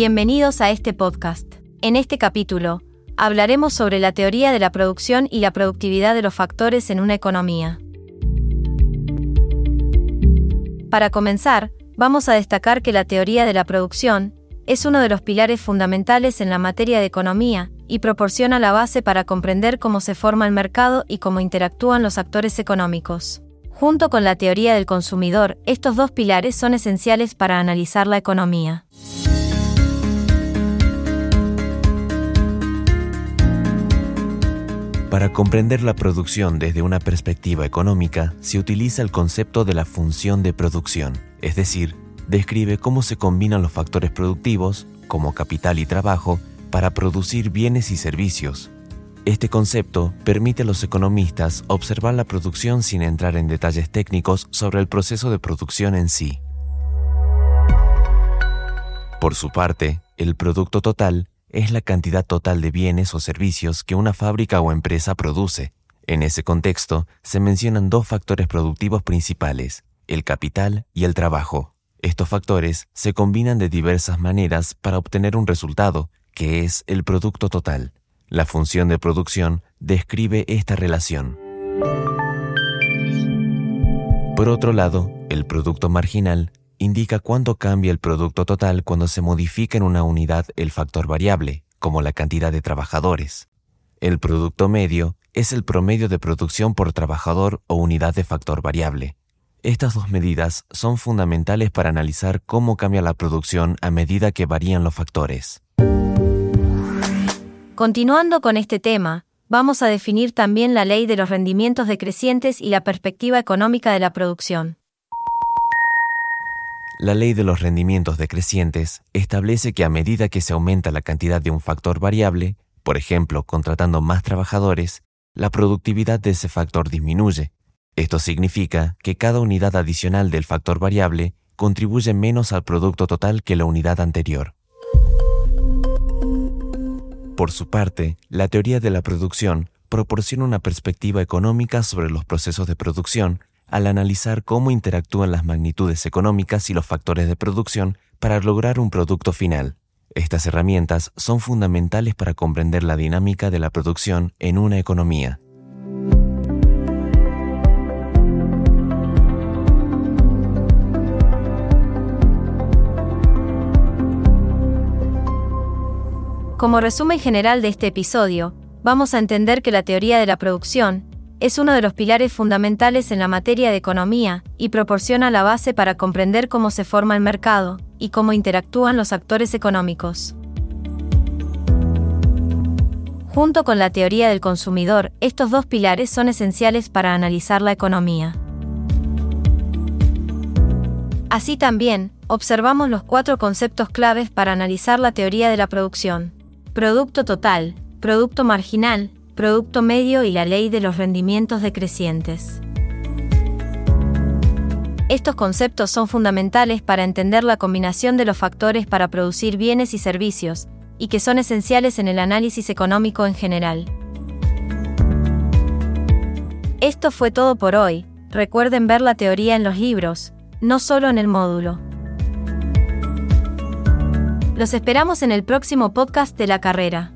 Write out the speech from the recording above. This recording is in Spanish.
Bienvenidos a este podcast. En este capítulo, hablaremos sobre la teoría de la producción y la productividad de los factores en una economía. Para comenzar, vamos a destacar que la teoría de la producción es uno de los pilares fundamentales en la materia de economía y proporciona la base para comprender cómo se forma el mercado y cómo interactúan los actores económicos. Junto con la teoría del consumidor, estos dos pilares son esenciales para analizar la economía. Para comprender la producción desde una perspectiva económica, se utiliza el concepto de la función de producción, es decir, describe cómo se combinan los factores productivos, como capital y trabajo, para producir bienes y servicios. Este concepto permite a los economistas observar la producción sin entrar en detalles técnicos sobre el proceso de producción en sí. Por su parte, el producto total es la cantidad total de bienes o servicios que una fábrica o empresa produce. En ese contexto, se mencionan dos factores productivos principales, el capital y el trabajo. Estos factores se combinan de diversas maneras para obtener un resultado, que es el producto total. La función de producción describe esta relación. Por otro lado, el producto marginal indica cuánto cambia el producto total cuando se modifica en una unidad el factor variable, como la cantidad de trabajadores. El producto medio es el promedio de producción por trabajador o unidad de factor variable. Estas dos medidas son fundamentales para analizar cómo cambia la producción a medida que varían los factores. Continuando con este tema, vamos a definir también la ley de los rendimientos decrecientes y la perspectiva económica de la producción. La ley de los rendimientos decrecientes establece que a medida que se aumenta la cantidad de un factor variable, por ejemplo, contratando más trabajadores, la productividad de ese factor disminuye. Esto significa que cada unidad adicional del factor variable contribuye menos al producto total que la unidad anterior. Por su parte, la teoría de la producción proporciona una perspectiva económica sobre los procesos de producción al analizar cómo interactúan las magnitudes económicas y los factores de producción para lograr un producto final. Estas herramientas son fundamentales para comprender la dinámica de la producción en una economía. Como resumen general de este episodio, vamos a entender que la teoría de la producción es uno de los pilares fundamentales en la materia de economía y proporciona la base para comprender cómo se forma el mercado y cómo interactúan los actores económicos. Junto con la teoría del consumidor, estos dos pilares son esenciales para analizar la economía. Así también, observamos los cuatro conceptos claves para analizar la teoría de la producción. Producto total, producto marginal, producto medio y la ley de los rendimientos decrecientes. Estos conceptos son fundamentales para entender la combinación de los factores para producir bienes y servicios, y que son esenciales en el análisis económico en general. Esto fue todo por hoy, recuerden ver la teoría en los libros, no solo en el módulo. Los esperamos en el próximo podcast de la carrera.